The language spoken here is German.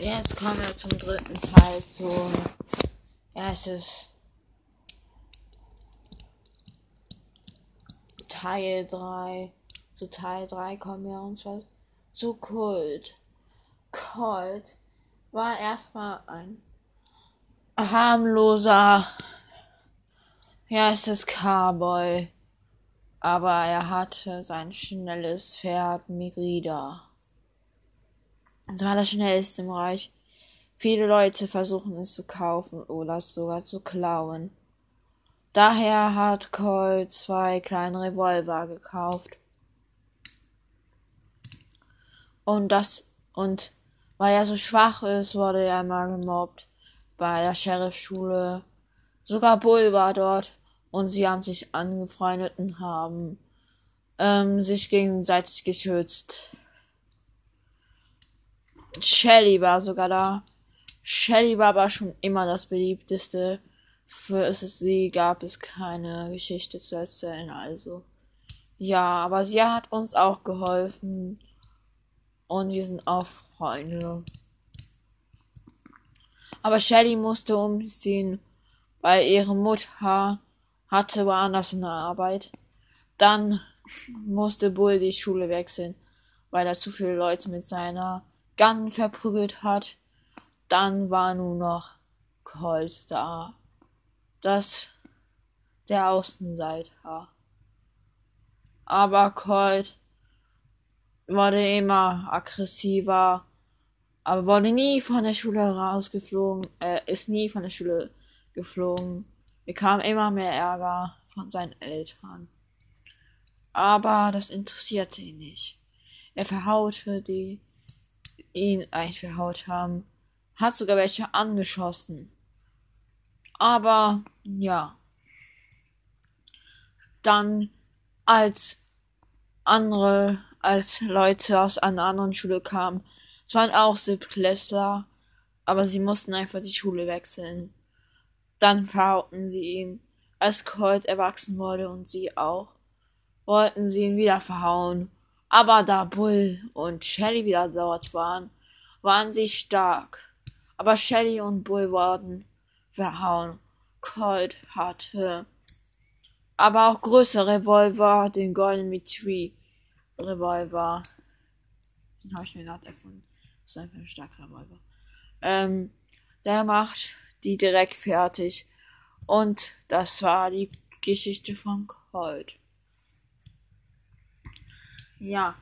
Jetzt kommen wir zum dritten Teil zu. Ja, es ist Teil 3. Zu Teil 3 kommen wir und zwar zu Kult. Kult war erstmal ein harmloser, ja, es ist Cowboy. Aber er hatte sein schnelles Pferd Migrida. Es war das schnellste im Reich. Viele Leute versuchen es zu kaufen oder es sogar zu klauen. Daher hat Colt zwei kleine Revolver gekauft. Und das, und weil er so schwach ist, wurde er immer gemobbt bei der Sheriffschule. Sogar Bull war dort und sie haben sich angefreundet und haben ähm, sich gegenseitig geschützt. Shelly war sogar da. Shelly war aber schon immer das beliebteste. Für sie gab es keine Geschichte zu erzählen, also. Ja, aber sie hat uns auch geholfen. Und wir sind auch Freunde. Aber Shelly musste umziehen, weil ihre Mutter hatte woanders eine Arbeit. Dann musste Bull die Schule wechseln, weil er zu viele Leute mit seiner Gun verprügelt hat. Dann war nur noch Colt da. Das der Außenseiter. Aber Colt wurde immer aggressiver, aber wurde nie von der Schule rausgeflogen, äh, ist nie von der Schule geflogen, bekam immer mehr Ärger von seinen Eltern. Aber das interessierte ihn nicht. Er verhaute die ihn eigentlich verhaut haben. Hat sogar welche angeschossen. Aber ja. Dann als andere, als Leute aus einer anderen Schule kamen, es waren auch Siebtklässler, aber sie mussten einfach die Schule wechseln. Dann verhauten sie ihn, als Colt erwachsen wurde und sie auch, wollten sie ihn wieder verhauen aber da Bull und Shelly wieder dort waren, waren sie stark. Aber Shelly und Bull wurden verhauen. Colt hatte aber auch größere Revolver, den Golden Mitri Revolver. Den habe ich mir gerade erfunden. Das ist einfach ein starker Revolver. Ähm, der macht die direkt fertig. Und das war die Geschichte von Colt. Ja.